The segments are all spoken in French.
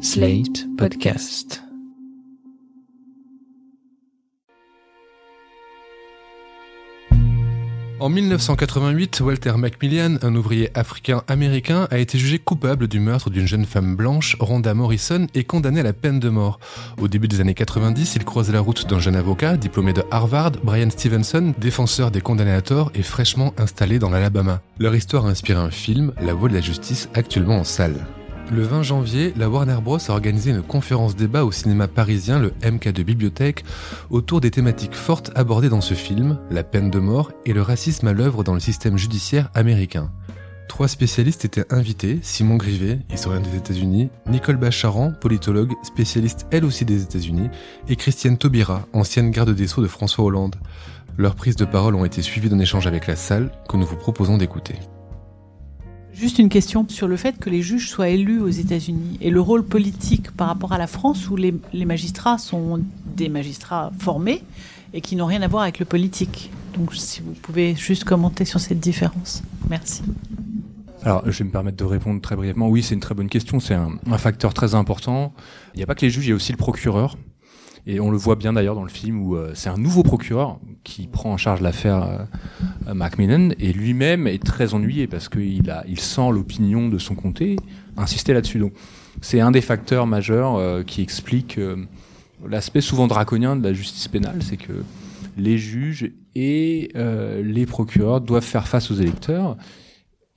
Slate Podcast. En 1988, Walter Macmillan, un ouvrier africain-américain, a été jugé coupable du meurtre d'une jeune femme blanche, Rhonda Morrison, et condamné à la peine de mort. Au début des années 90, il croise la route d'un jeune avocat, diplômé de Harvard, Brian Stevenson, défenseur des condamnés à tort et fraîchement installé dans l'Alabama. Leur histoire a inspiré un film, La Voix de la Justice, actuellement en salle. Le 20 janvier, la Warner Bros. a organisé une conférence débat au cinéma parisien, le MK2 Bibliothèque, autour des thématiques fortes abordées dans ce film, la peine de mort et le racisme à l'œuvre dans le système judiciaire américain. Trois spécialistes étaient invités, Simon Grivet, historien des États-Unis, Nicole Bacharan, politologue, spécialiste elle aussi des États-Unis, et Christiane Taubira, ancienne garde des Sceaux de François Hollande. Leurs prises de parole ont été suivies d'un échange avec la salle que nous vous proposons d'écouter. Juste une question sur le fait que les juges soient élus aux États-Unis et le rôle politique par rapport à la France où les, magistrats sont des magistrats formés et qui n'ont rien à voir avec le politique. Donc si vous pouvez juste commenter sur cette différence. Merci. Alors, je vais me permettre de répondre très brièvement. Oui, c'est une très bonne question. C'est un, un, facteur très important. Il n'y a pas que les juges, il y a aussi le procureur. Et on le voit bien d'ailleurs dans le film où euh, c'est un nouveau procureur qui prend en charge l'affaire euh, Macmillan et lui-même est très ennuyé parce qu'il il sent l'opinion de son comté insister là-dessus. Donc, c'est un des facteurs majeurs euh, qui explique euh, l'aspect souvent draconien de la justice pénale, c'est que les juges et les procureurs doivent faire face aux électeurs.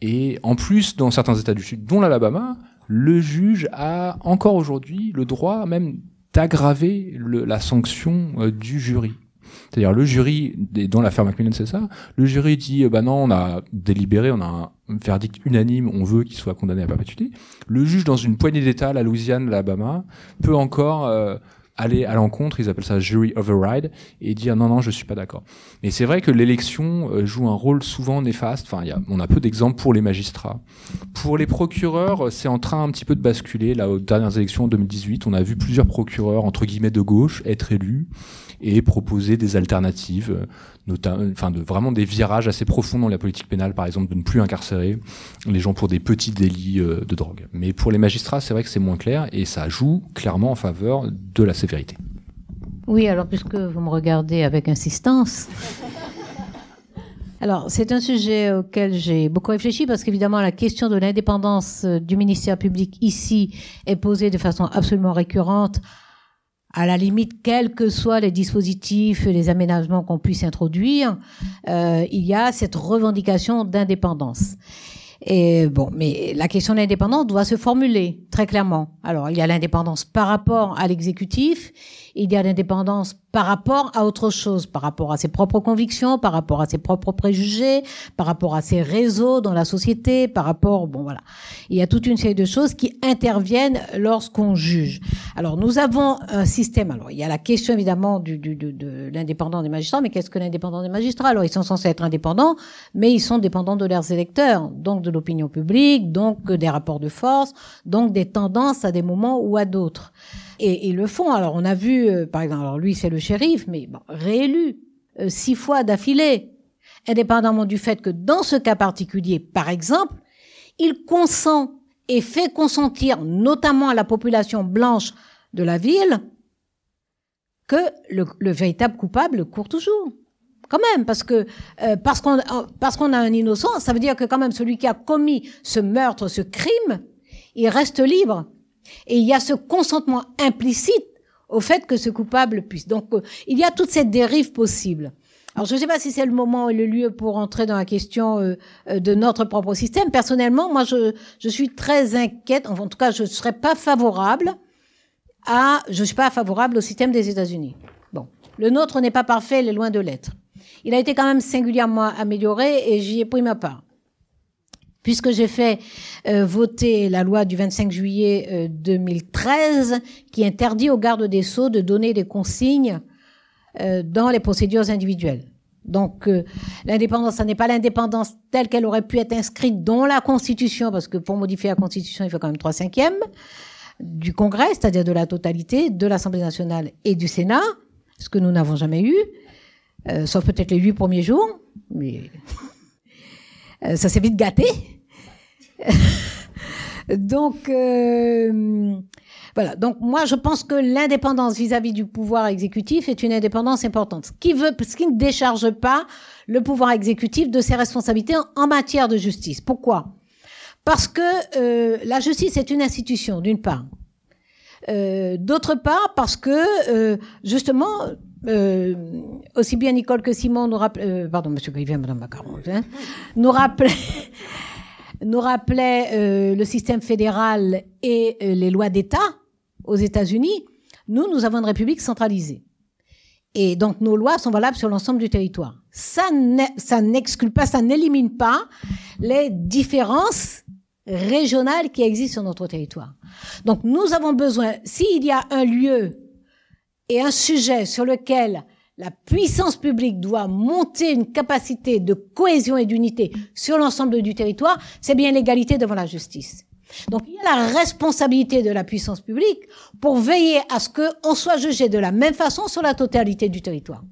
Et en plus, dans certains États du Sud, dont l'Alabama, le juge a encore aujourd'hui le droit même d'aggraver la sanction euh, du jury. C'est-à-dire le jury, dans l'affaire Macmillan c'est ça, le jury dit bah non on a délibéré, on a un verdict unanime, on veut qu'il soit condamné à perpétuité. Le juge dans une poignée d'État, la Louisiane, l'Alabama, peut encore euh, aller à l'encontre, ils appellent ça jury override, et dire non, non, je suis pas d'accord. Mais c'est vrai que l'élection euh, joue un rôle souvent néfaste. Enfin, on a peu d'exemples pour les magistrats. Pour les procureurs, c'est en train un petit peu de basculer. Là, aux dernières élections en 2018, on a vu plusieurs procureurs, entre guillemets, de gauche être élus et proposer des alternatives, notamment, enfin, vraiment des virages assez profonds dans la politique pénale, par exemple, de ne plus incarcérer les gens pour des petits délits euh, de drogue. Mais pour les magistrats, c'est vrai que c'est moins clair et ça joue clairement en faveur de la sévérité. Oui, alors puisque vous me regardez avec insistance. Alors, c'est un sujet auquel j'ai beaucoup réfléchi parce qu'évidemment, la question de l'indépendance du ministère public ici est posée de façon absolument récurrente à la limite, quels que soient les dispositifs et les aménagements qu'on puisse introduire, euh, il y a cette revendication d'indépendance. Et bon, mais la question de l'indépendance doit se formuler très clairement. Alors, il y a l'indépendance par rapport à l'exécutif, il y a l'indépendance par rapport à autre chose, par rapport à ses propres convictions, par rapport à ses propres préjugés, par rapport à ses réseaux dans la société, par rapport, bon voilà. Il y a toute une série de choses qui interviennent lorsqu'on juge. Alors, nous avons un système, alors il y a la question évidemment du, du, de, de l'indépendance des magistrats, mais qu'est-ce que l'indépendance des magistrats? Alors, ils sont censés être indépendants, mais ils sont dépendants de leurs électeurs, donc de l'opinion publique, donc des rapports de force, donc des tendances à des moments ou à d'autres et ils le font. Alors on a vu, euh, par exemple, lui c'est le shérif, mais réélu euh, six fois d'affilée, indépendamment du fait que dans ce cas particulier, par exemple, il consent et fait consentir, notamment à la population blanche de la ville, que le, le véritable coupable court toujours. Quand même, parce que euh, parce qu'on parce qu'on a un innocent, ça veut dire que quand même celui qui a commis ce meurtre, ce crime, il reste libre. Et il y a ce consentement implicite au fait que ce coupable puisse. Donc, euh, il y a toute cette dérive possible. Alors, je ne sais pas si c'est le moment et le lieu pour entrer dans la question euh, euh, de notre propre système. Personnellement, moi, je, suis très inquiète. Enfin, en tout cas, je ne serais pas favorable à, je suis pas favorable au système des États-Unis. Bon, le nôtre n'est pas parfait, il est loin de l'être. Il a été quand même singulièrement amélioré et j'y ai pris ma part puisque j'ai fait euh, voter la loi du 25 juillet euh, 2013 qui interdit aux gardes des sceaux de donner des consignes euh, dans les procédures individuelles. Donc euh, l'indépendance, ça n'est pas l'indépendance telle qu'elle aurait pu être inscrite dans la Constitution, parce que pour modifier la Constitution, il faut quand même trois cinquièmes du Congrès, c'est-à-dire de la totalité, de l'Assemblée nationale et du Sénat, ce que nous n'avons jamais eu, euh, sauf peut-être les huit premiers jours, mais euh, ça s'est vite gâté. Donc, euh, Voilà. Donc moi, je pense que l'indépendance vis-à-vis du pouvoir exécutif est une indépendance importante. Ce qui veut, ce qui ne décharge pas le pouvoir exécutif de ses responsabilités en matière de justice. Pourquoi? Parce que euh, la justice est une institution, d'une part. Euh, D'autre part, parce que euh, justement, euh, aussi bien Nicole que Simon nous rappelait, euh, pardon, Monsieur Grivet, Madame Macaron, hein, nous rappelait, nous rappelait euh, le système fédéral et euh, les lois d'État aux États-Unis. Nous, nous avons une république centralisée. Et donc nos lois sont valables sur l'ensemble du territoire. Ça n'exclut pas, ça n'élimine pas les différences régionales qui existent sur notre territoire. Donc nous avons besoin, s'il y a un lieu et un sujet sur lequel la puissance publique doit monter une capacité de cohésion et d'unité sur l'ensemble du territoire, c'est bien l'égalité devant la justice. Donc il y a la responsabilité de la puissance publique pour veiller à ce qu'on soit jugé de la même façon sur la totalité du territoire.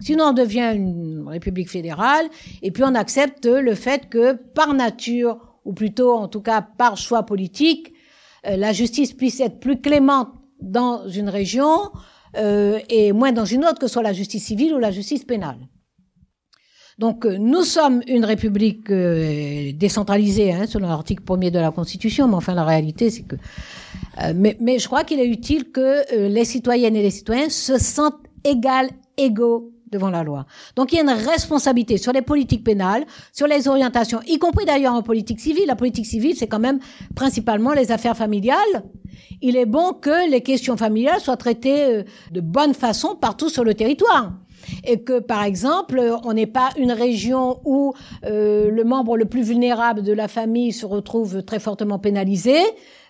Sinon, on devient une république fédérale et puis on accepte le fait que par nature, ou plutôt en tout cas par choix politique, euh, la justice puisse être plus clémente dans une région euh, et moins dans une autre, que soit la justice civile ou la justice pénale. Donc euh, nous sommes une république euh, décentralisée, hein, selon l'article 1er de la Constitution, mais enfin la réalité c'est que... euh, mais, mais je crois qu'il est utile que euh, les citoyennes et les citoyens se sentent égales, égaux devant la loi. Donc il y a une responsabilité sur les politiques pénales, sur les orientations, y compris d'ailleurs en politique civile. La politique civile, c'est quand même principalement les affaires familiales. Il est bon que les questions familiales soient traitées euh, de bonne façon partout sur le territoire. Et que, par exemple, euh, on n'est pas une région où euh, le membre le plus vulnérable de la famille se retrouve très fortement pénalisé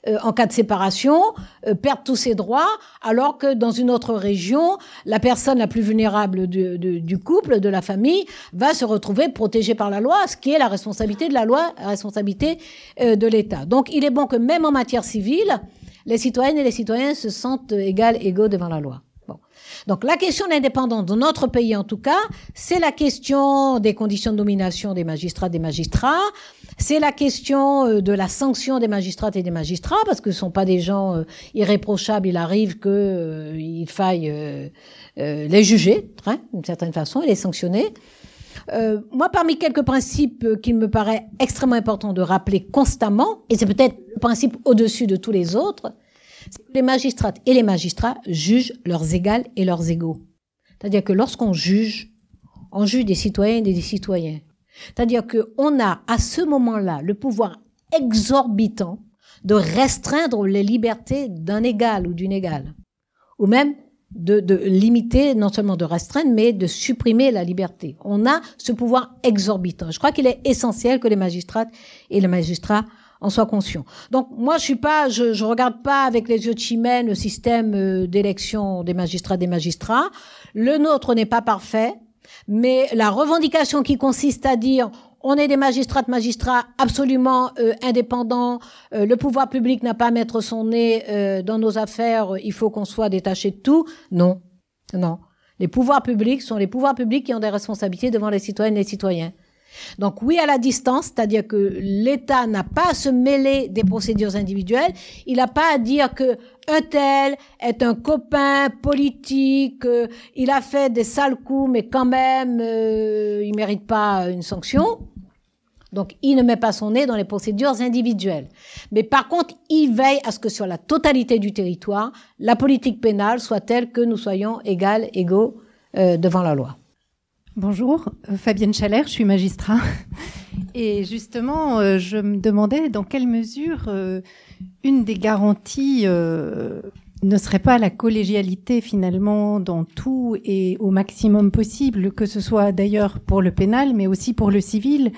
euh, en cas de séparation, euh, perd tous ses droits, alors que dans une autre région, la personne la plus vulnérable du, couple, de la famille, va se retrouver protégée par la loi, ce qui est la responsabilité de la loi, la responsabilité euh, de l'État. Donc, il est bon que même en matière civile, les citoyennes et les citoyens se sentent égales, égaux devant la loi. Donc la question de l'indépendance dans notre pays en tout cas, c'est la question des conditions de nomination des magistrats des magistrats, c'est la question euh, de la sanction des magistrates et des magistrats parce que ce sont pas des gens euh, irréprochables, il arrive que euh, il faille euh, euh, les juger, hein, d'une certaine façon, et les sanctionner. Euh, moi, parmi quelques principes euh, qu'il me paraît extrêmement important de rappeler constamment, et c'est peut-être le principe au-dessus de tous les autres, les magistrates et les magistrats jugent leurs égales et leurs égaux. C'est-à-dire que lorsqu'on juge, on juge des citoyennes et des citoyens. C'est-à-dire qu'on a à ce moment-là le pouvoir exorbitant de restreindre les libertés d'un égal ou d'une égale. Ou même de, de limiter, non seulement de restreindre, mais de supprimer la liberté. On a ce pouvoir exorbitant. Je crois qu'il est essentiel que les magistrates et les magistrats en soient conscients. Donc moi, je suis pas, je, je regarde pas avec les yeux de chimène le système euh, d'élection des magistrats des magistrats. Le nôtre n'est pas parfait, mais la revendication qui consiste à dire on est des magistrats, magistrats absolument euh, indépendants. euh, le pouvoir public n'a pas à mettre son nez euh, dans nos affaires. Il faut qu'on soit détaché de tout. Non, non. Les pouvoirs publics sont les pouvoirs publics qui ont des responsabilités devant les citoyennes et les citoyens. Donc oui à la distance, c'est-à-dire que l'État n'a pas à se mêler des procédures individuelles, il n'a pas à dire que un tel est un copain politique, euh, il a fait des sales coups, mais quand même euh, il mérite pas une sanction. Donc il ne met pas son nez dans les procédures individuelles. Mais par contre, il veille à ce que sur la totalité du territoire, la politique pénale soit telle que nous soyons égales, égaux euh, devant la loi. Bonjour, euh, Fabienne Chalère, je suis magistrat. Et justement, euh, je me demandais dans quelle mesure euh, une des garanties ne serait pas la collégialité finalement dans tout et au maximum possible, que ce soit d'ailleurs pour le pénal, mais aussi pour le civil.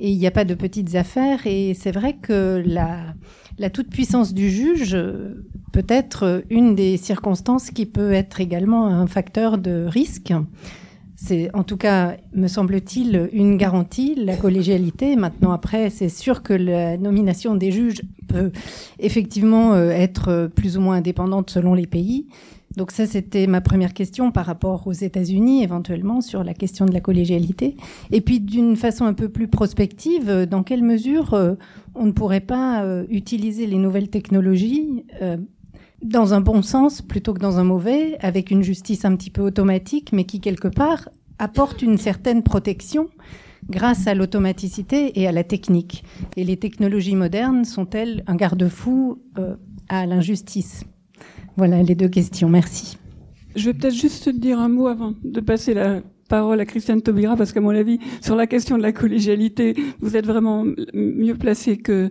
Et il n'y a pas de petites affaires. Et c'est vrai que la, la toute-puissance du juge peut être une des circonstances qui peut être également un facteur de risque. C'est en tout cas, me semble-t-il, une garantie, la collégialité. Maintenant, après, c'est sûr que la nomination des juges peut effectivement euh, être euh, plus ou moins indépendante selon les pays. Donc ça, c'était ma première question par rapport aux États-Unis, éventuellement, sur la question de la collégialité. Et puis, d'une façon un peu plus prospective, euh, dans quelle mesure on ne pourrait pas utiliser les nouvelles technologies dans un bon sens plutôt que dans un mauvais, avec une justice un petit peu automatique, mais qui quelque part apporte une certaine protection grâce à l'automaticité et à la technique. Et les technologies modernes sont-elles un garde-fou euh, à l'injustice? Voilà les deux questions. Merci. Je vais peut-être juste te dire un mot avant de passer la parole à Christiane Taubira, parce qu'à mon avis, sur la question de la collégialité, vous êtes vraiment mieux placé que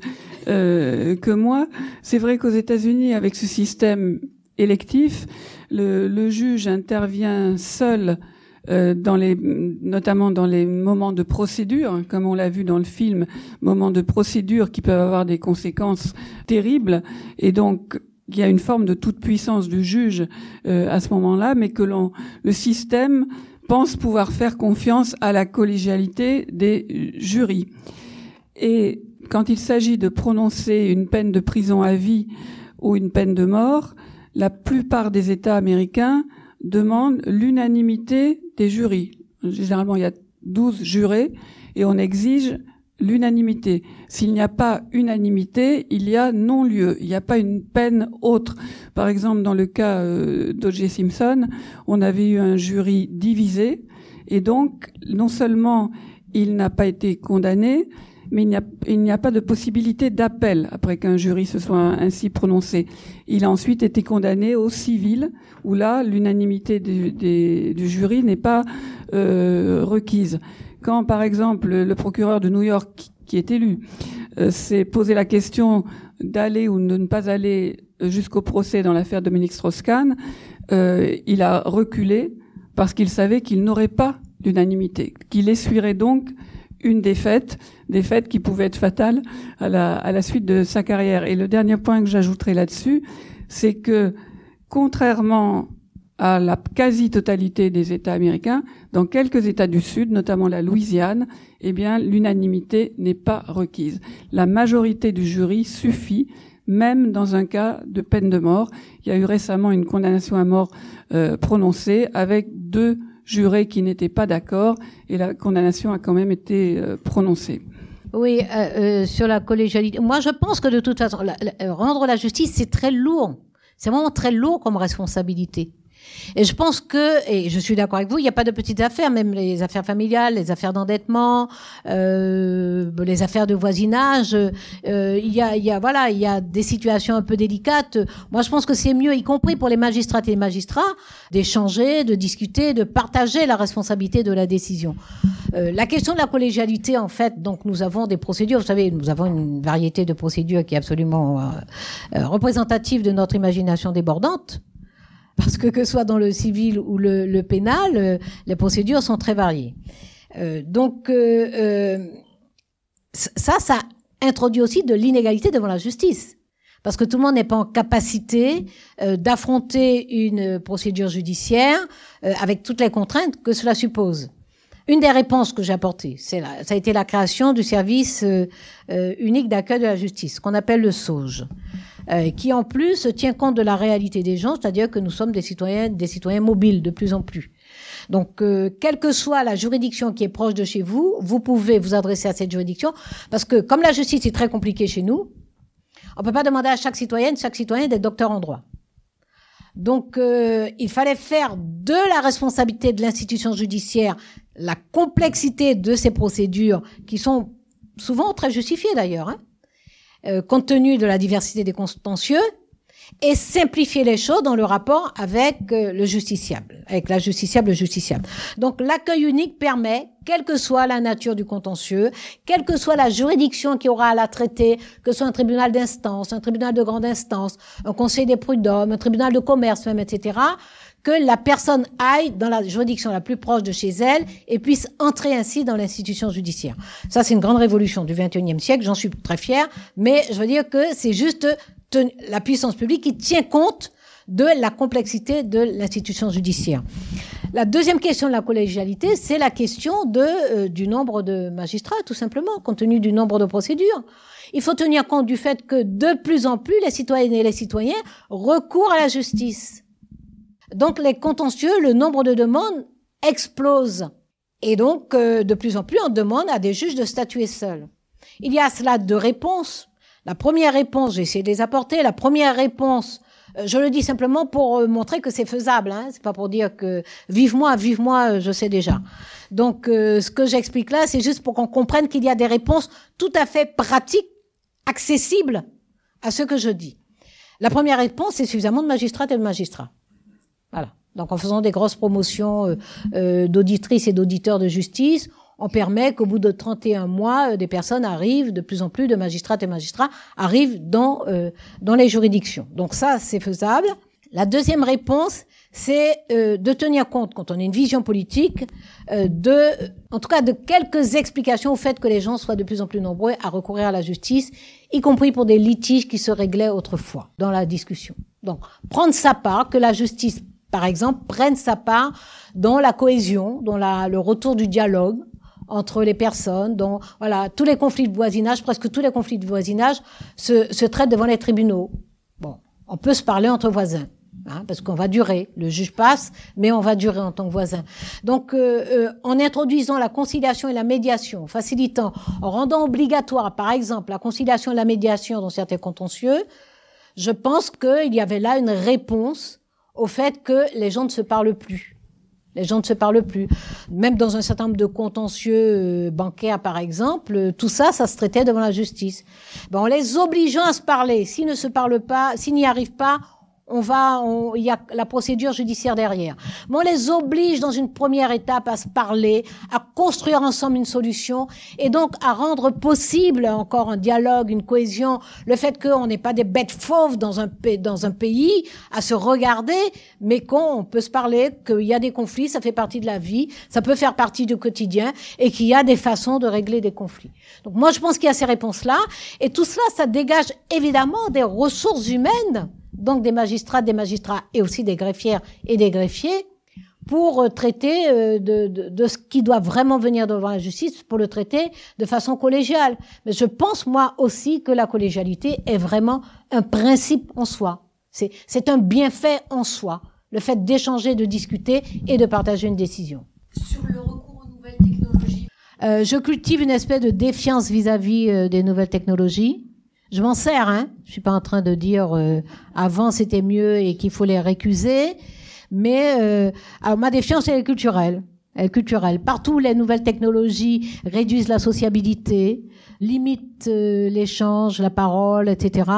euh, que moi. C'est vrai qu'aux États-Unis, avec ce système électif, le, le juge intervient seul euh, dans les, notamment dans les moments de procédure, comme on l'a vu dans le film, moments de procédure qui peuvent avoir des conséquences terribles, et donc il y a une forme de toute puissance du juge euh, à ce moment-là, mais que le système pense pouvoir faire confiance à la collégialité des jurys. Et quand il s'agit de prononcer une peine de prison à vie ou une peine de mort, la plupart des États américains demandent l'unanimité des jurys. Généralement, il y a 12 jurés et on exige l'unanimité. S'il n'y a pas unanimité, il y a non-lieu. Il n'y a pas une peine autre. Par exemple, dans le cas euh, d'O.J. Simpson, on avait eu un jury divisé et donc non seulement il n'a pas été condamné, mais il n'y a, pas de possibilité d'appel après qu'un jury se soit ainsi prononcé. Il a ensuite été condamné au civil, où là, l'unanimité du, jury n'est pas euh, requise. Quand, par exemple, le procureur de New York, qui est élu, euh, s'est posé la question d'aller ou de ne pas aller jusqu'au procès dans l'affaire Dominique Strauss-Kahn, euh, il a reculé parce qu'il savait qu'il n'aurait pas l'unanimité, qu'il essuierait donc une défaite, défaite qui pouvait être fatale à la, à la suite de sa carrière. Et le dernier point que j'ajouterai là-dessus, c'est que contrairement à la quasi-totalité des États américains, dans quelques États du Sud, notamment la Louisiane, eh bien, l'unanimité n'est pas requise. La majorité du jury suffit, même dans un cas de peine de mort. Il y a eu récemment une condamnation à mort euh, prononcée avec deux jurés qui n'étaient pas d'accord et la condamnation a quand même été euh, prononcée. Oui, euh, euh, sur la collégialité. Moi, je pense que de toute façon, rendre la justice, c'est très lourd. C'est vraiment très lourd comme responsabilité. Et je pense que, et je suis d'accord avec vous, il n'y a pas de petites affaires, même les affaires familiales, les affaires d'endettement, euh, les affaires de voisinage. Euh, il, y a, il y a, voilà, il y a des situations un peu délicates. Moi, je pense que c'est mieux, y compris pour les magistrats et les magistrats, d'échanger, de discuter, de partager la responsabilité de la décision. Euh, la question de la collégialité, en fait, donc nous avons des procédures. Vous savez, nous avons une variété de procédures qui est absolument euh, euh représentative de notre imagination débordante parce que que ce soit dans le civil ou le, pénal, euh, les procédures sont très variées. Euh, donc euh, ça, ça introduit aussi de l'inégalité devant la justice. Parce que tout le monde n'est pas en capacité d'affronter une procédure judiciaire avec toutes les contraintes que cela suppose. Une des réponses que j'ai apportées, c'est ça a été la création du service unique d'accueil de la justice, qu'on appelle le SOGE. Euh, qui en plus tient compte de la réalité des gens, c'est-à-dire que nous sommes des citoyens, des citoyens mobiles de plus en plus. Donc, euh, quelle que soit la juridiction qui est proche de chez vous, vous pouvez vous adresser à cette juridiction, parce que comme la justice est très compliquée chez nous, on peut pas demander à chaque citoyenne, chaque citoyen d'être docteur en droit. Donc, euh, il fallait faire de la responsabilité de l'institution judiciaire la complexité de ces procédures, qui sont souvent très justifiées d'ailleurs, hein, euh, compte tenu de la diversité des contentieux, et simplifier les choses dans le rapport avec euh, le justiciable, avec la justiciable, le justiciable. Donc l'accueil unique permet, quelle que soit la nature du contentieux, quelle que soit la juridiction qui aura à la traiter, que ce soit un tribunal d'instance, un tribunal de grande instance, un conseil des prud'hommes, un tribunal de commerce même, etc., que la personne aille dans la juridiction la plus proche de chez elle et puisse entrer ainsi dans l'institution judiciaire. Ça, c'est une grande révolution du XXIe siècle, j'en suis très fière, mais je veux dire que c'est juste la puissance publique qui tient compte de la complexité de l'institution judiciaire. La deuxième question de la collégialité, c'est la question de, euh, du nombre de magistrats, tout simplement, compte tenu du nombre de procédures. Il faut tenir compte du fait que de plus en plus, les citoyennes et les citoyens recourent à la justice. Donc les contentieux, le nombre de demandes explose. Et donc, euh, de plus en plus, on demande à des juges de statuer seuls. Il y a cela deux réponses. La première réponse, j'ai essayé de les apporter, la première réponse Euh, je le dis simplement pour euh, montrer que c'est faisable. Hein. C'est pas pour dire que vive moi, vive moi, je sais déjà. Donc, ce que j'explique là, c'est juste pour qu'on comprenne qu'il y a des réponses tout à fait pratiques, accessibles à ce que je dis. La première réponse, c'est suffisamment de magistrats et de magistrats. Voilà. Donc, en faisant des grosses promotions d'auditrices et d'auditeurs de justice, on permet qu'au bout de 31 mois, euh, des personnes arrivent, de plus en plus de magistrates et magistrats arrivent dans, euh, dans les juridictions. Donc ça, c'est faisable. La deuxième réponse, c'est euh, de tenir compte, quand on a une vision politique, de, en tout cas, de quelques explications au fait que les gens soient de plus en plus nombreux à recourir à la justice, y compris pour des litiges qui se réglaient autrefois dans la discussion. Donc, prendre sa part, que la justice, par exemple, prenne sa part dans la cohésion, dans la, le retour du dialogue, entre les personnes, dont voilà tous les conflits de voisinage, presque tous les conflits de voisinage se, se traitent devant les tribunaux. Bon, on peut se parler entre voisins. Hein, parce qu'on va durer. Le juge passe, mais on va durer en tant que voisin. Donc, euh, euh, en introduisant la conciliation et la médiation, facilitant, en rendant obligatoire, par exemple, la conciliation et la médiation dans certains contentieux, je pense qu'il y avait là une réponse au fait que les gens ne se parlent plus. Les gens ne se parlent plus. Même dans un certain nombre de contentieux euh, bancaires, par exemple, euh, tout ça, ça se traitait devant la justice. Ben, en les obligeant à se parler, s'ils ne se parlent pas, s'ils n'y arrivent pas, on va, il y a la procédure judiciaire derrière. Mais on les oblige dans une première étape à se parler, à construire ensemble une solution et donc à rendre possible encore un dialogue, une cohésion, le fait qu'on n'est pas des bêtes fauves dans un, dans un pays à se regarder, mais qu'on peut se parler, qu'il y a des conflits, ça fait partie de la vie, ça peut faire partie du quotidien et qu'il y a des façons de régler des conflits. Donc moi je pense qu'il y a ces réponses-là et tout cela, ça dégage évidemment des ressources humaines donc des magistrats, des magistrats et aussi des greffières et des greffiers pour euh, traiter euh, de, de, de, ce qui doit vraiment venir devant la justice, pour le traiter de façon collégiale. Mais je pense, moi aussi, que la collégialité est vraiment un principe en soi. C'est un bienfait en soi, le fait d'échanger, de discuter et de partager une décision. Sur le recours aux nouvelles technologies euh, Je cultive une espèce de défiance vis-à-vis -vis des nouvelles technologies. Je m'en sers, hein. Je suis pas en train de dire euh, avant c'était mieux et qu'il faut les récuser, mais euh, alors ma défiance elle est culturelle. Elle est culturelle. Partout les nouvelles technologies réduisent la sociabilité, limitent euh, l'échange, la parole, etc.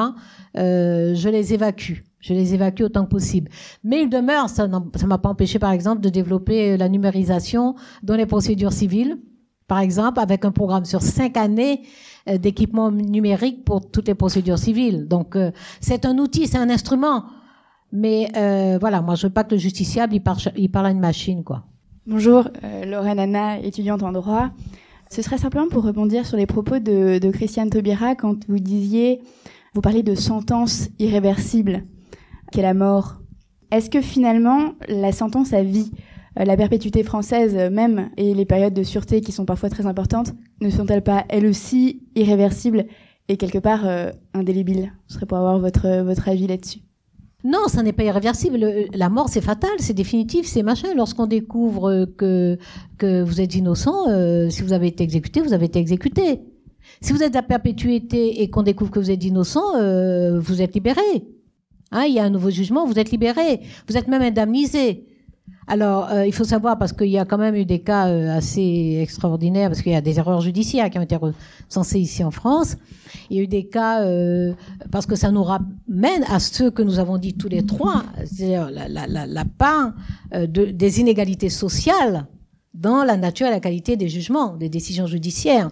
je les évacue. Je les évacue autant que possible. Mais il demeure, ça ne m'a pas empêché, par exemple, de développer la numérisation dans les procédures civiles, par exemple, avec un programme sur cinq années euh, d'équipement numérique pour toutes les procédures civiles. Donc euh, c'est un outil, c'est un instrument. Mais euh, voilà, moi je veux pas que le justiciable il, parle à une machine quoi. Bonjour, Lorraine Anna, étudiante en droit. Ce serait simplement pour rebondir sur les propos de, Christiane Taubira quand vous disiez, vous parlez de sentence irréversible, qu'est la mort. Est-ce que finalement la sentence à vie euh, la perpétuité française euh, même et les périodes de sûreté qui sont parfois très importantes ne sont-elles pas elles aussi irréversibles et quelque part euh, indélébiles? Ce serait pour avoir votre, votre avis là-dessus. Non, ça n'est pas irréversible. La mort, c'est fatal, c'est définitif, c'est machin. Lorsqu'on découvre que, que vous êtes innocent, si vous avez été exécuté, vous avez été exécuté. Si vous êtes à perpétuité et qu'on découvre que vous êtes innocent, vous êtes libéré. Hein, il y a un nouveau jugement, vous êtes libéré. Vous êtes même indemnisé. Alors, euh, il faut savoir, parce qu'il y a quand même eu des cas euh, assez extraordinaires, parce qu'il y a des erreurs judiciaires qui ont été recensées ici en France. Il y a eu des cas, euh, parce que ça nous ramène à ce que nous avons dit tous les trois, c'est-à-dire la, part de, des inégalités sociales dans la nature et la qualité des jugements, des décisions judiciaires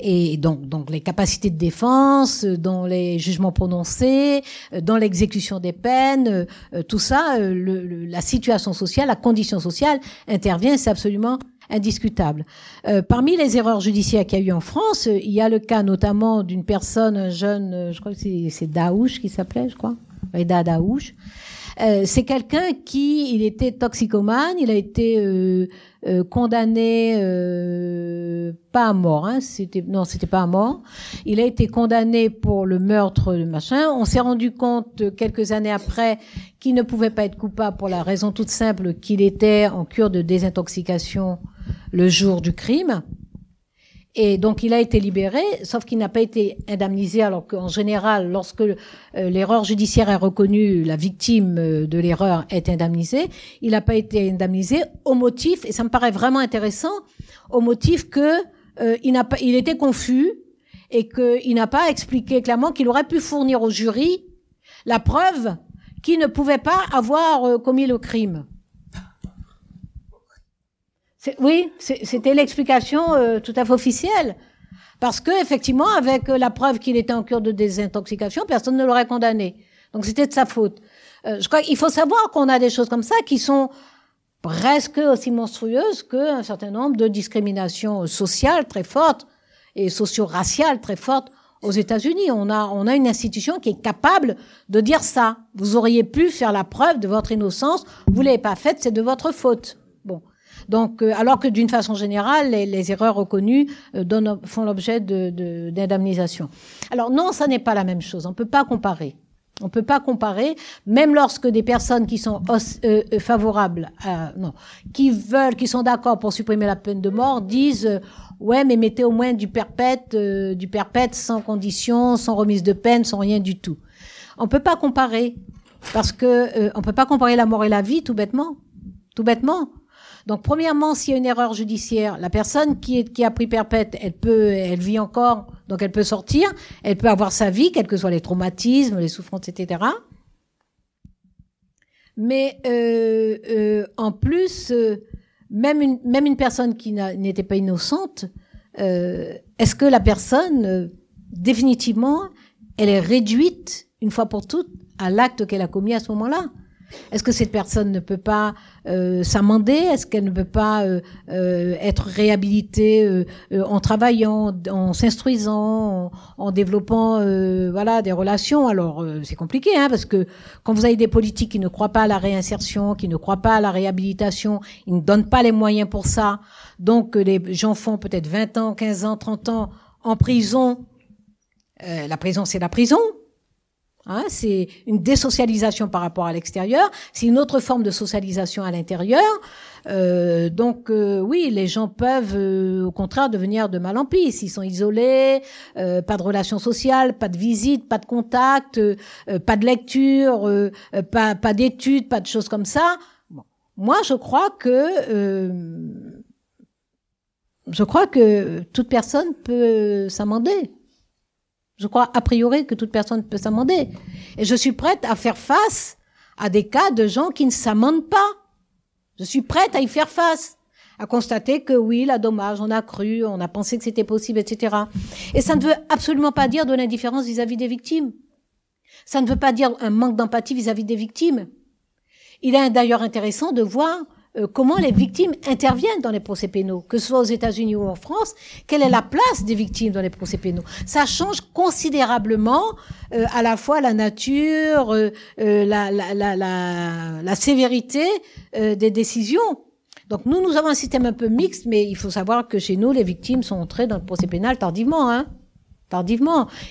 et donc, donc les capacités de défense, euh, dans les jugements prononcés, euh, dans l'exécution des peines, euh, tout ça, le, la situation sociale, la condition sociale intervient, c'est absolument indiscutable. parmi les erreurs judiciaires qu'il y a eu en France, il y a le cas notamment d'une personne, un jeune, je crois que c'est Daouche qui s'appelait, je crois, Reda Daouche. C'est quelqu'un qui, il était toxicomane, il a été euh, condamné euh, pas à mort, hein, c'était non, c'était pas à mort. Il a été condamné pour le meurtre de machin. On s'est rendu compte quelques années après qu'il ne pouvait pas être coupable pour la raison toute simple qu'il était en cure de désintoxication le jour du crime. Et donc il a été libéré, sauf qu'il n'a pas été indemnisé, alors qu'en général, lorsque euh, l'erreur judiciaire est reconnue, la victime euh, de l'erreur est indemnisée. Il n'a pas été indemnisé au motif, et ça me paraît vraiment intéressant, au motif que euh, n'a pas, il était confus et qu'il n'a pas expliqué clairement qu'il aurait pu fournir au jury la preuve qu'il ne pouvait pas avoir commis le crime. Oui, c'était l'explication euh, tout à fait officielle. Parce que effectivement, avec euh, la preuve qu'il était en cure de désintoxication, personne ne l'aurait condamné. Donc c'était de sa faute. Euh, je crois qu'il faut savoir qu'on a des choses comme ça qui sont presque aussi monstrueuses qu'un certain nombre de discriminations sociales très fortes et socio-raciales très fortes aux États-Unis. On a, on a une institution qui est capable de dire ça. Vous auriez pu faire la preuve de votre innocence. Vous l'avez pas faite, c'est de votre faute. Donc, euh, alors que d'une façon générale, les, erreurs reconnues euh, font l'objet d'indemnisation. alors non, ça n'est pas la même chose. On ne peut pas comparer. On ne peut pas comparer, même lorsque des personnes qui sont euh, favorables, non, qui veulent, qui sont d'accord pour supprimer la peine de mort, disent ouais, mais mettez au moins du perpète, du perpète sans condition, sans remise de peine, sans rien du tout. On peut pas comparer parce que on peut pas comparer la mort et la vie, tout bêtement, tout bêtement. Donc, premièrement, s'il y a une erreur judiciaire, la personne qui, est, qui a pris perpète, elle peut, elle vit encore, donc elle peut sortir, elle peut avoir sa vie, quels que soient les traumatismes, les souffrances, etc. Mais euh, euh, en plus, euh, même, une, même une personne qui n'était pas innocente, euh, est-ce que la personne, euh, définitivement, elle est réduite, une fois pour toutes, à l'acte qu'elle a commis à ce moment-là? Est-ce que cette personne ne peut pas euh, s'amender? Est-ce qu'elle ne peut pas euh, euh, être réhabilitée en travaillant, en s'instruisant, en, développant voilà des relations? Alors c'est compliqué hein, parce que quand vous avez des politiques qui ne croient pas à la réinsertion, qui ne croient pas à la réhabilitation, ils ne donnent pas les moyens pour ça. Donc les gens font peut-être 20 ans, 15 ans, 30 ans en prison. la prison, c'est la prison. Hein, c'est une désocialisation par rapport à l'extérieur, c'est une autre forme de socialisation à l'intérieur. Euh, donc euh, oui, les gens peuvent euh, au contraire devenir de mal en pis. S'ils sont isolés, euh, pas de relations sociales, pas de visite, pas de contact, pas de lecture, pas, pas d'études, pas de choses comme ça. Moi, je crois que je crois que toute personne peut s'amender. Je crois a priori que toute personne peut s'amender. Et je suis prête à faire face à des cas de gens qui ne s'amendent pas. Je suis prête à y faire face, à constater que oui, la dommage, on a cru, on a pensé que c'était possible, etc. Et ça ne veut absolument pas dire de l'indifférence vis-à-vis des victimes. Ça ne veut pas dire un manque d'empathie vis-à-vis des victimes. Il est d'ailleurs intéressant de voir euh, comment les victimes interviennent dans les procès pénaux, que ce soit aux États-Unis ou en France, quelle est la place des victimes dans les procès pénaux? Ça change considérablement euh, à la fois la nature, euh, la, la, la, la, sévérité des décisions. Donc nous, nous avons un système un peu mixte, mais il faut savoir que chez nous, les victimes sont entrées dans le procès pénal tardivement. Hein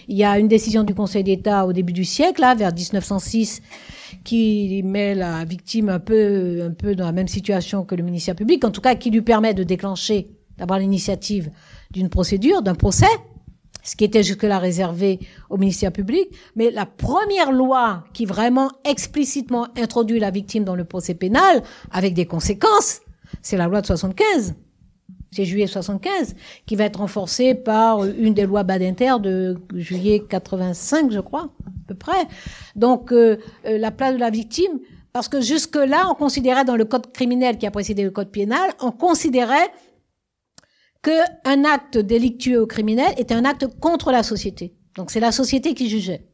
Il y a une décision du Conseil d'État au début du siècle, là, vers 1906, qui met la victime un peu, un peu dans la même situation que le ministère public, en tout cas qui lui permet de déclencher, d'avoir l'initiative d'une procédure, d'un procès, ce qui était jusque-là réservé au ministère public. Mais la première loi qui vraiment explicitement introduit la victime dans le procès pénal, avec des conséquences, c'est la loi de 75 c'est juillet 75, qui va être renforcée par une des lois Badinter de juillet 85, je crois, à peu près. Donc, euh, euh, la place de la victime, parce que jusque-là, on considérait dans le code criminel qui a précédé le code pénal, on considérait qu'un acte délictueux ou criminel était un acte contre la société. Donc, c'est la société qui jugeait.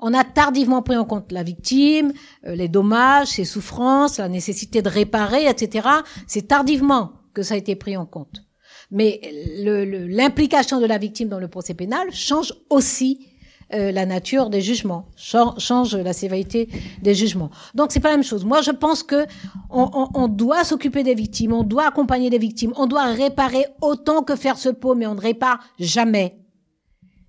On a tardivement pris en compte la victime, euh, les dommages, ses souffrances, la nécessité de réparer, etc. C'est tardivement que ça a été pris en compte. Mais l'implication de la victime dans le procès pénal change aussi euh, la nature des jugements, change la sévérité des jugements. Donc c'est pas la même chose. Moi je pense que on, on, doit s'occuper des victimes, on doit accompagner les victimes, on doit réparer autant que faire se peut, mais on ne répare jamais.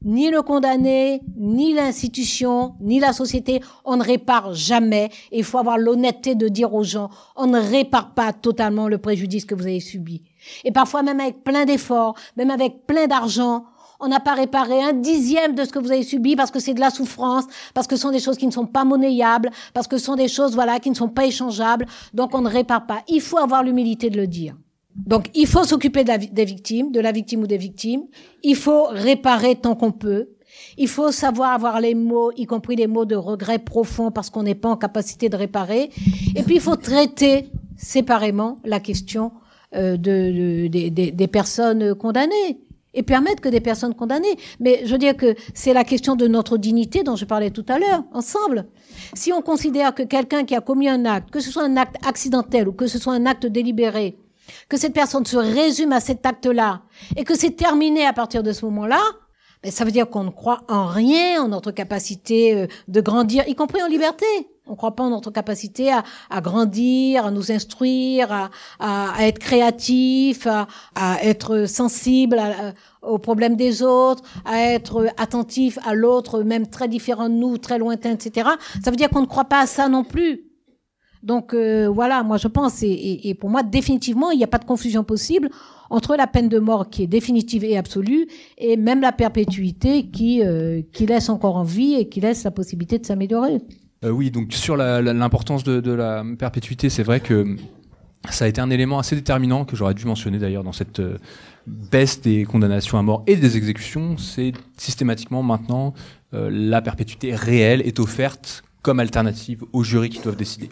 Ni le condamné, ni l'institution, ni la société, on ne répare jamais. Et il faut avoir l'honnêteté de dire aux gens, on ne répare pas totalement le préjudice que vous avez subi. Et parfois même avec plein d'efforts, même avec plein d'argent, on n'a pas réparé un dixième de ce que vous avez subi parce que c'est de la souffrance, parce que ce sont des choses qui ne sont pas monnayables, parce que ce sont des choses, voilà, qui ne sont pas échangeables. Donc on ne répare pas. Il faut avoir l'humilité de le dire. Donc il faut s'occuper de des victimes, de la victime ou des victimes. Il faut réparer tant qu'on peut. Il faut savoir avoir les mots, y compris les mots de regret profond parce qu'on n'est pas en capacité de réparer. Et puis il faut traiter séparément la question euh, de, de, des personnes condamnées et permettre que des personnes condamnées. Mais je veux dire que c'est la question de notre dignité dont je parlais tout à l'heure, ensemble. Si on considère que quelqu'un qui a commis un acte, que ce soit un acte accidentel ou que ce soit un acte délibéré, que cette personne se résume à cet acte-là et que c'est terminé à partir de ce moment-là, ben ça veut dire qu'on ne croit en rien, en notre capacité euh, de grandir, y compris en liberté. On ne croit pas en notre capacité à, grandir, à nous instruire, à, à, à être créatif, à, être sensible aux problèmes des autres, à être attentif à l'autre, même très différent de nous, très lointain, etc. Ça veut dire qu'on ne croit pas à ça non plus. Donc euh, voilà, moi je pense, et, pour moi définitivement, il n'y a pas de confusion possible entre la peine de mort qui est définitive et absolue et même la perpétuité qui, euh, qui laisse encore en vie et qui laisse la possibilité de s'améliorer. Euh, oui, donc sur l'importance de, de, la perpétuité, c'est vrai que ça a été un élément assez déterminant que j'aurais dû mentionner d'ailleurs dans cette baisse des condamnations à mort et des exécutions. C'est systématiquement maintenant la perpétuité réelle est offerte comme alternative aux jurys qui doivent décider.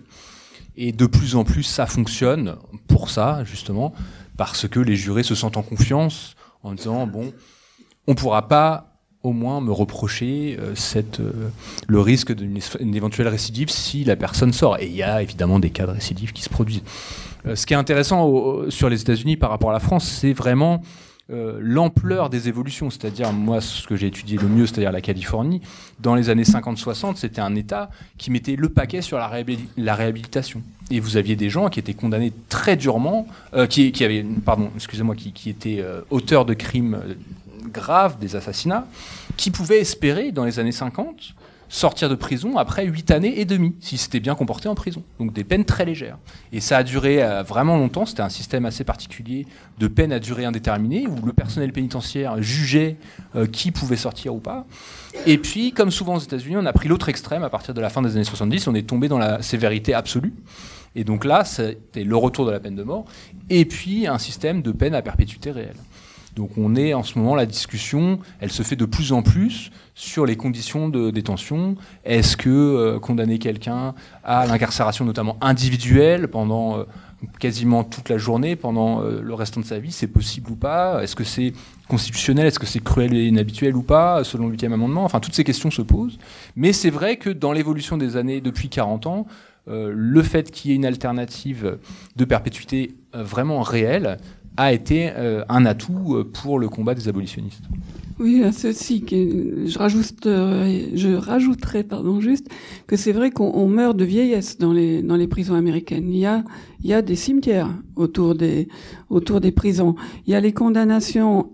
Et de plus en plus, ça fonctionne pour ça, justement, parce que les jurés se sentent en confiance en disant, bon, on pourra pas au moins me reprocher euh, cette, euh, le risque d'une éventuelle récidive si la personne sort. Et il y a évidemment des cas de récidive qui se produisent. Euh, ce qui est intéressant sur les États-Unis par rapport à la France, c'est vraiment l'ampleur des évolutions. C'est-à-dire, moi, ce que j'ai étudié le mieux, c'est-à-dire la Californie, dans les années 50-60, c'était un État qui mettait le paquet sur la, réhabilitation. Et vous aviez des gens qui étaient condamnés très durement, qui, qui pardon, excusez-moi, qui, qui étaient auteurs de crimes graves, des assassinats, qui pouvaient espérer, dans les années 50, sortir de prison après 8 années et demie, si c'était bien comporté en prison. Donc des peines très légères. Et ça a duré euh, vraiment longtemps, c'était un système assez particulier de peine à durée indéterminée, où le personnel pénitentiaire jugeait euh, qui pouvait sortir ou pas. Et puis, comme souvent aux États-Unis, on a pris l'autre extrême à partir de la fin des années 70, on est tombé dans la sévérité absolue. Et donc là, c'était le retour de la peine de mort, et puis un système de peine à perpétuité réelle. Donc on est en ce moment, la discussion, elle se fait de plus en plus sur les conditions de détention. Est-ce que euh, condamner quelqu'un à l'incarcération notamment individuelle pendant euh, quasiment toute la journée, pendant euh, le restant de sa vie, c'est possible ou pas? Est-ce que c'est constitutionnel? Est-ce que c'est cruel et inhabituel ou pas, selon le 8e amendement? Enfin, toutes ces questions se posent. Mais c'est vrai que dans l'évolution des années depuis 40 ans, le fait qu'il y ait une alternative de perpétuité vraiment réelle a été euh, un atout euh, pour le combat des abolitionnistes. Oui, à ceci, je, rajouterai, je rajouterai pardon, juste que c'est vrai qu'on meurt de vieillesse dans les, prisons américaines. Il y, a, des cimetières autour des prisons. Il y a les condamnations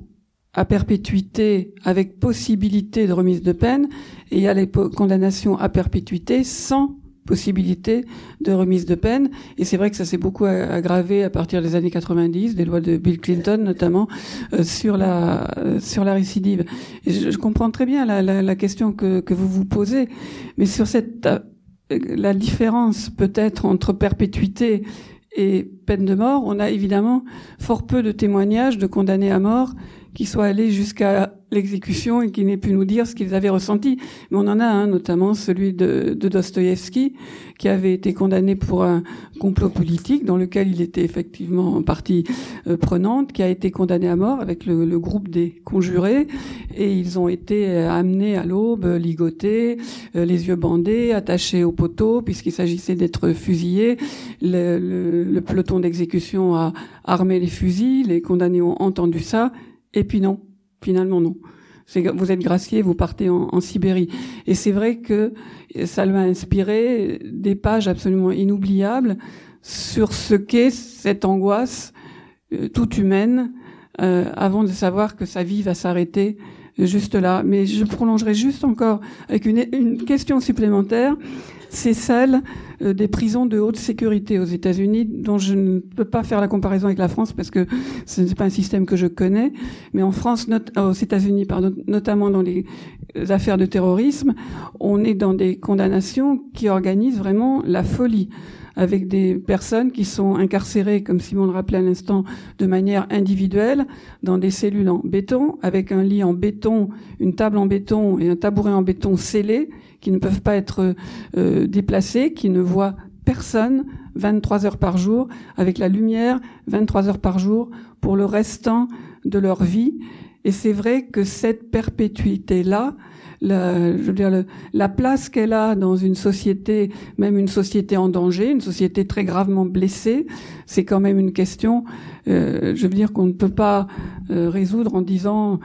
à perpétuité avec possibilité de remise de peine et il y a les condamnations à perpétuité sans possibilité de remise de peine. Et c'est vrai que ça s'est beaucoup aggravé à partir des années 90, des lois de Bill Clinton notamment, euh, sur la euh, sur la récidive. Et je, comprends très bien la, la, la, question que, que vous vous posez, mais sur cette euh, la différence peut-être entre perpétuité et peine de mort, on a évidemment fort peu de témoignages de condamnés à mort qui soient allés jusqu'à l'exécution et qui n'aient pu nous dire ce qu'ils avaient ressenti. Mais on en a un, notamment celui de, de Dostoïevski, qui avait été condamné pour un complot politique dans lequel il était effectivement partie euh, prenante, qui a été condamné à mort avec le, le, groupe des conjurés, et ils ont été euh, amenés à l'aube, ligotés, euh, les yeux bandés, attachés au poteau, puisqu'il s'agissait d'être fusillés. Le, le, le peloton d'exécution a armé les fusils, les condamnés ont entendu ça, et puis non, finalement non. Vous êtes gracié, vous partez en, Sibérie. Et c'est vrai que ça lui a inspiré des pages absolument inoubliables sur ce qu'est cette angoisse euh, toute humaine euh, avant de savoir que sa vie va s'arrêter juste là. Mais je prolongerai juste encore avec une, question supplémentaire. C'est celle euh, des prisons de haute sécurité aux États-Unis, dont je ne peux pas faire la comparaison avec la France parce que ce n'est pas un système que je connais. Mais en France, euh, aux États-Unis, notamment dans les affaires de terrorisme, on est dans des condamnations qui organisent vraiment la folie avec des personnes qui sont incarcérées, comme Simon le rappelait à l'instant, de manière individuelle, dans des cellules en béton, avec un lit en béton, une table en béton et un tabouret en béton scellé, qui ne peuvent pas être euh, déplacés, qui ne voient personne 23 heures par jour, avec la lumière 23 heures par jour pour le restant de leur vie. Et c'est vrai que cette perpétuité-là, la, place qu'elle a dans une société, même une société en danger, une société très gravement blessée, c'est quand même une question, euh, je veux dire, qu'on ne peut pas euh, résoudre en disant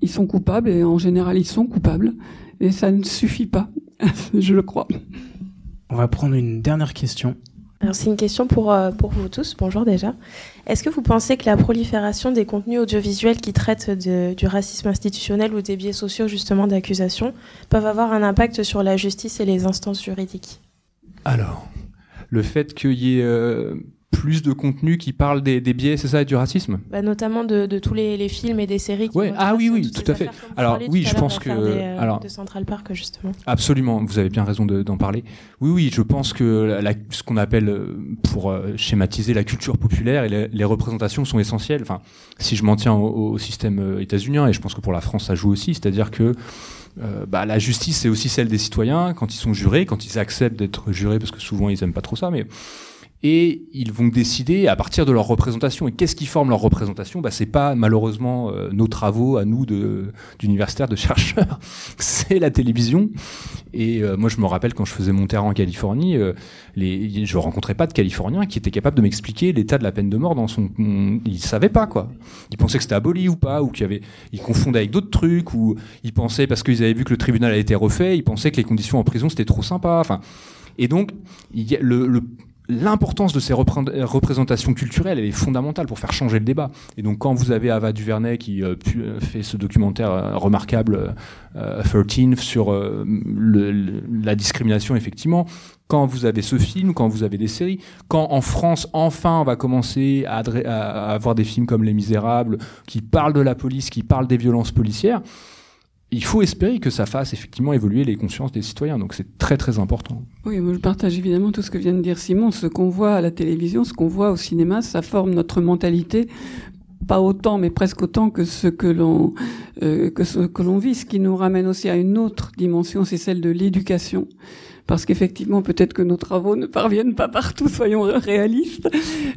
ils sont coupables, et en général ils sont coupables, et ça ne suffit pas, je le crois. On va prendre une dernière question. Alors c'est une question pour, euh, pour vous tous. Bonjour déjà. Est-ce que vous pensez que la prolifération des contenus audiovisuels qui traitent du racisme institutionnel ou des biais sociaux justement d'accusation peuvent avoir un impact sur la justice et les instances juridiques? Alors, le fait qu'il y ait euh, plus de contenu qui parle des, des biais, c'est ça, et du racisme? Bah, Notamment de, de tous les, les films et des séries qui Ouais, ah oui, oui, tout à fait. Alors, oui, je pense que- des, euh, alors- de Central Park justement. Absolument, vous avez bien raison de- d'en parler. Oui, oui, je pense que la- ce qu'on appelle, euh, pour euh, schématiser, la culture populaire et les, les représentations sont essentielles. Enfin, si je m'en tiens au, au système états-unien, et je pense que pour la France ça joue aussi, c'est-à-dire que euh, bah, la justice c'est aussi celle des citoyens quand ils sont jurés, quand ils acceptent d'être jurés, parce que souvent ils aiment pas trop ça, mais et ils vont décider à partir de leur représentation. Et qu'est-ce qui forme leur représentation? Bah, C'est pas malheureusement euh, nos travaux à nous d'universitaires, de, chercheurs, c'est la télévision. Et euh, moi, je me rappelle quand je faisais mon terrain en Californie, euh, les, je rencontrais pas de Californiens qui étaient capables de m'expliquer l'état de la peine de mort dans son. Ils savaient pas quoi. Ils pensaient que c'était aboli ou pas, ou qu'il y ils confondaient avec d'autres trucs, ou ils pensaient parce qu'ils avaient vu que le tribunal a été refait, ils pensaient que les conditions en prison c'était trop sympa. Enfin, et donc le, le L'importance de ces repré- représentations culturelles, elle est fondamentale pour faire changer le débat. Et donc, quand vous avez Ava DuVernay qui euh, euh, fait ce documentaire euh, remarquable, euh, 13, sur euh, la discrimination, effectivement, quand vous avez ce film, quand vous avez des séries, quand en France, enfin, on va commencer à avoir des films comme Les Misérables, qui parlent de la police, qui parlent des violences policières, il faut espérer que ça fasse effectivement évoluer les consciences des citoyens. Donc, c'est très, très important. Oui, moi je partage évidemment tout ce que vient de dire Simon. Ce qu'on voit à la télévision, ce qu'on voit au cinéma, ça forme notre mentalité. Pas autant, mais presque autant que ce que l'on euh, que ce que l'on vit. Ce qui nous ramène aussi à une autre dimension, c'est celle de l'éducation. Parce qu'effectivement, peut-être que nos travaux ne parviennent pas partout, soyons réalistes.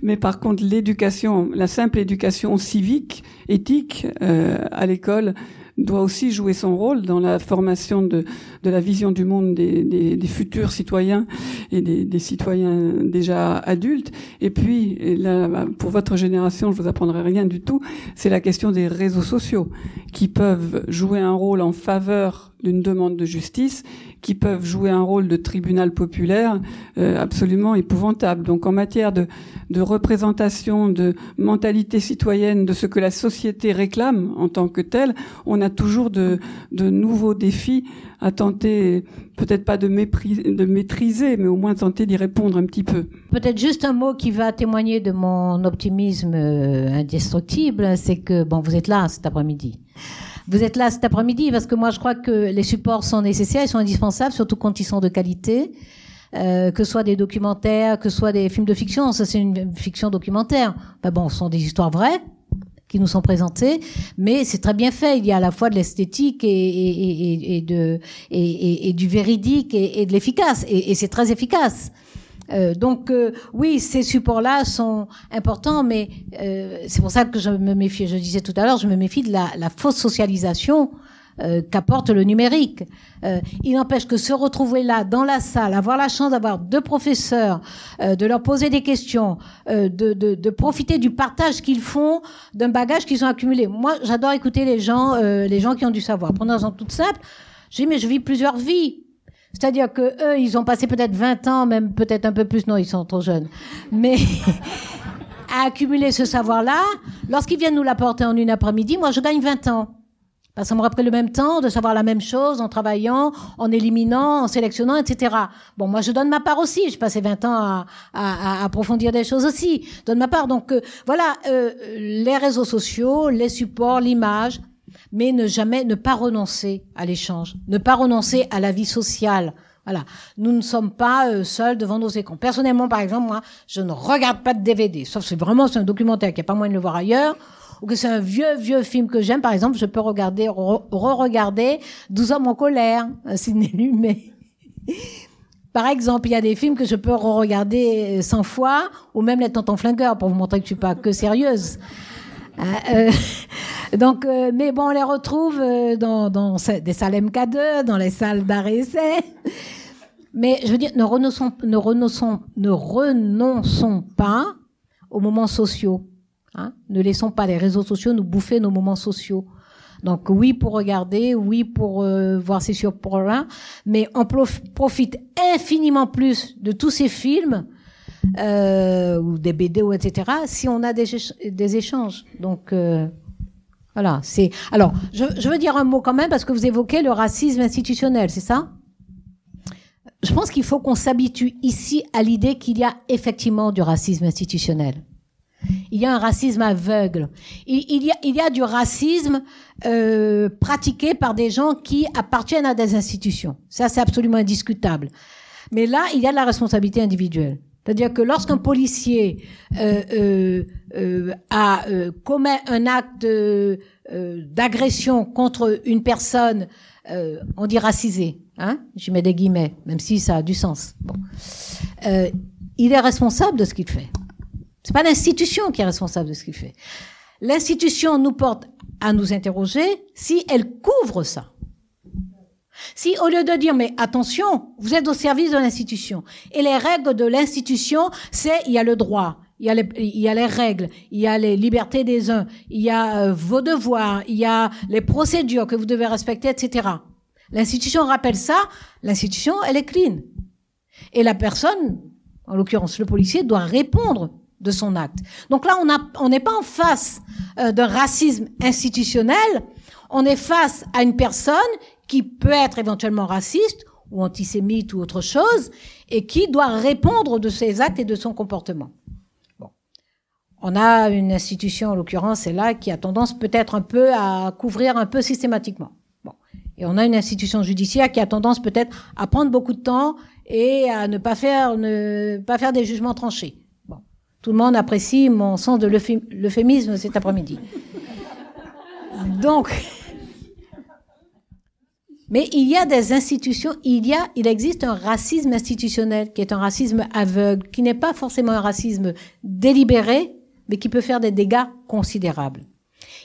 Mais par contre, l'éducation, la simple éducation civique, éthique euh, à l'école doit aussi jouer son rôle dans la formation de, de la vision du monde des, futurs citoyens et des, citoyens déjà adultes. Et puis, bah, pour votre génération, je vous apprendrai rien du tout, c'est la question des réseaux sociaux qui peuvent jouer un rôle en faveur d'une demande de justice, qui peuvent jouer un rôle de tribunal populaire euh, absolument épouvantable. Donc en matière de, de représentation, de mentalité citoyenne, de ce que la société réclame en tant que telle, on a toujours de, de nouveaux défis à tenter, peut-être pas de, mépris, de maîtriser, mais au moins tenter d'y répondre un petit peu. Peut-être juste un mot qui va témoigner de mon optimisme euh, indestructible, c'est que bon, vous êtes là cet après-midi. Vous êtes là cet après-midi parce que moi je crois que les supports sont nécessaires, ils sont indispensables, surtout quand ils sont de qualité. Euh, que ce soit des documentaires, que ce soit des films de fiction, ça c'est une fiction documentaire. Ben bon, ce sont des histoires vraies qui nous sont présentées, mais c'est très bien fait. Il y a à la fois de l'esthétique et, de et, du véridique et, de l'efficace, et c'est très efficace. Euh, donc euh, oui, ces supports-là sont importants, mais euh, c'est pour ça que je me méfie. Je disais tout à l'heure, je me méfie de la, la fausse socialisation euh, qu'apporte le numérique. Euh, il n'empêche que se retrouver là, dans la salle, avoir la chance d'avoir deux professeurs, de leur poser des questions, de, de, de, profiter du partage qu'ils font, d'un bagage qu'ils ont accumulé. Moi, j'adore écouter les gens, les gens qui ont du savoir. Prenons-en toute simple. Je dis, mais je vis plusieurs vies. C'est-à-dire que eux, ils ont passé peut-être 20 ans, même peut-être un peu plus, non, ils sont trop jeunes. Mais à accumuler ce savoir-là, lorsqu'ils viennent nous l'apporter en une après-midi, moi, je gagne 20 ans. Bah, ça m'aurait pris le même temps de savoir la même chose en travaillant, en éliminant, en sélectionnant, etc. Bon, moi, je donne ma part aussi. J'ai passé 20 ans à, à, à, approfondir des choses aussi. Je donne ma part. Donc, euh, voilà, euh, les réseaux sociaux, les supports, l'image, mais ne jamais, ne pas renoncer à l'échange, ne pas renoncer à la vie sociale. Voilà. Nous ne sommes pas euh, seuls devant nos écrans. Personnellement, par exemple, moi, je ne regarde pas de DVD, sauf si vraiment c'est un documentaire qui a pas moyen de le voir ailleurs ou que c'est un vieux, vieux film que j'aime, par exemple, je peux regarder, re-regarder 12 hommes en colère, Sidney mais Par exemple, il y a des films que je peux re-regarder 100 fois, ou même Les Tontons Flingueurs, pour vous montrer que je suis pas que sérieuse. Euh, euh donc, euh, mais bon, on les retrouve euh, dans, des salles MK2, dans les salles d'arrêt Mais je veux dire, ne renonçons, ne renonçons, ne renonçons pas aux moments sociaux. Hein. Ne laissons pas les réseaux sociaux nous bouffer nos moments sociaux. Donc oui pour regarder, oui pour voir ces surpoints, mais on profite infiniment plus de tous ces films euh, ou des BD ou etc. si on a des, échanges. Donc euh, voilà, c'est. Alors je, je veux dire un mot quand même parce que vous évoquez le racisme institutionnel, c'est ça? Je pense qu'il faut qu'on s'habitue ici à l'idée qu'il y a effectivement du racisme institutionnel. Il y a un racisme aveugle. Il, y, a, il y a du racisme euh, pratiqué par des gens qui appartiennent à des institutions. Ça, c'est absolument indiscutable. Mais là, il y a de la responsabilité individuelle. C'est-à-dire que lorsqu'un policier euh, euh, euh a euh, commet un acte d'agression contre une personne, on dit racisée, hein je mets des guillemets, même si ça a du sens. Bon. il est responsable de ce qu'il fait. C'est pas l'institution qui est responsable de ce qu'il fait. L'institution nous porte à nous interroger si elle couvre ça. Si au lieu de dire mais attention, vous êtes au service de l'institution et les règles de l'institution, c'est il y a le droit, il y a, les, il y a les règles, il y a les libertés des uns, il y a euh, vos devoirs, il y a les procédures que vous devez respecter, etc. L'institution rappelle ça, l'institution elle est clean et la personne, en l'occurrence le policier, doit répondre de son acte. Donc là, on n'est pas en face euh, d'un racisme institutionnel, on est face à une personne qui peut être éventuellement raciste ou antisémite ou autre chose, et qui doit répondre de ses actes et de son comportement. Bon. On a une institution, en l'occurrence, c'est là, qui a tendance peut-être un peu à couvrir un peu systématiquement. Bon. Et on a une institution judiciaire qui a tendance peut-être à prendre beaucoup de temps et à ne pas faire, ne pas faire des jugements tranchés. Tout le monde apprécie mon sens de l'euphémisme cet après-midi. Donc, mais il y a des institutions, il y a, il existe un racisme institutionnel qui est un racisme aveugle, qui n'est pas forcément un racisme délibéré, mais qui peut faire des dégâts considérables.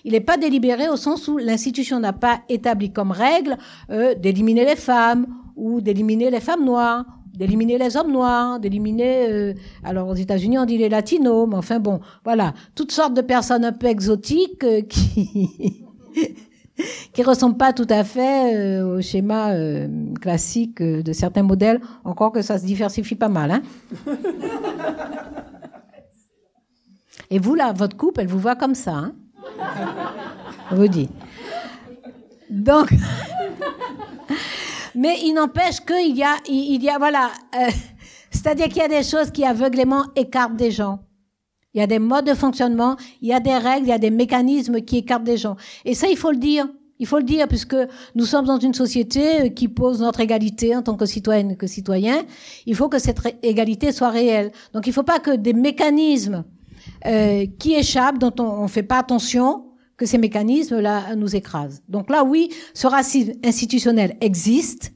Il n'est pas délibéré au sens où l'institution n'a pas établi comme règle euh, d'éliminer les femmes ou d'éliminer les femmes noires d'éliminer les hommes noirs, d'éliminer, euh, alors aux États-Unis on dit les latinos, mais enfin bon, voilà, toutes sortes de personnes un peu exotiques euh, qui qui ressemblent pas tout à fait euh, au schéma classique de certains modèles, encore que ça se diversifie pas mal. Hein Et vous là, votre coupe, elle vous voit comme ça. Hein Je vous dis. Donc. Mais il n'empêche qu'il y a, il y a, voilà, euh, c'est-à-dire qu'il y a des choses qui aveuglément écartent des gens. Il y a des modes de fonctionnement, il y a des règles, il y a des mécanismes qui écartent des gens. Et ça, il faut le dire. Il faut le dire puisque nous sommes dans une société euh, qui pose notre égalité en tant que citoyenne que citoyen. Il faut que cette égalité soit réelle. Donc il ne faut pas que des mécanismes euh, qui échappent, dont on ne fait pas attention, que ces mécanismes-là nous écrasent. Donc là, oui, ce racisme institutionnel existe,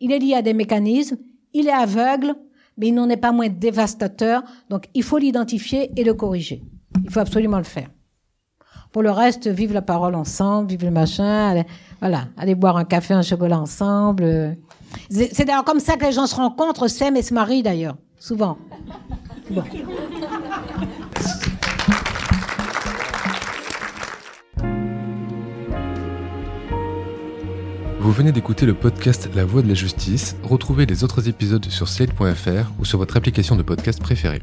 il est lié à des mécanismes, il est aveugle, mais il n'en est pas moins dévastateur, donc il faut l'identifier et le corriger. Il faut absolument le faire. Pour le reste, vive la parole ensemble, vive le machin, allez, voilà, aller boire un café, un chocolat ensemble. C'est d'ailleurs comme ça que les gens se rencontrent, s'aiment et se marient d'ailleurs, souvent. Vous venez d'écouter le podcast La Voix de la Justice. Retrouvez les autres épisodes sur slate.fr ou sur votre application de podcast préférée.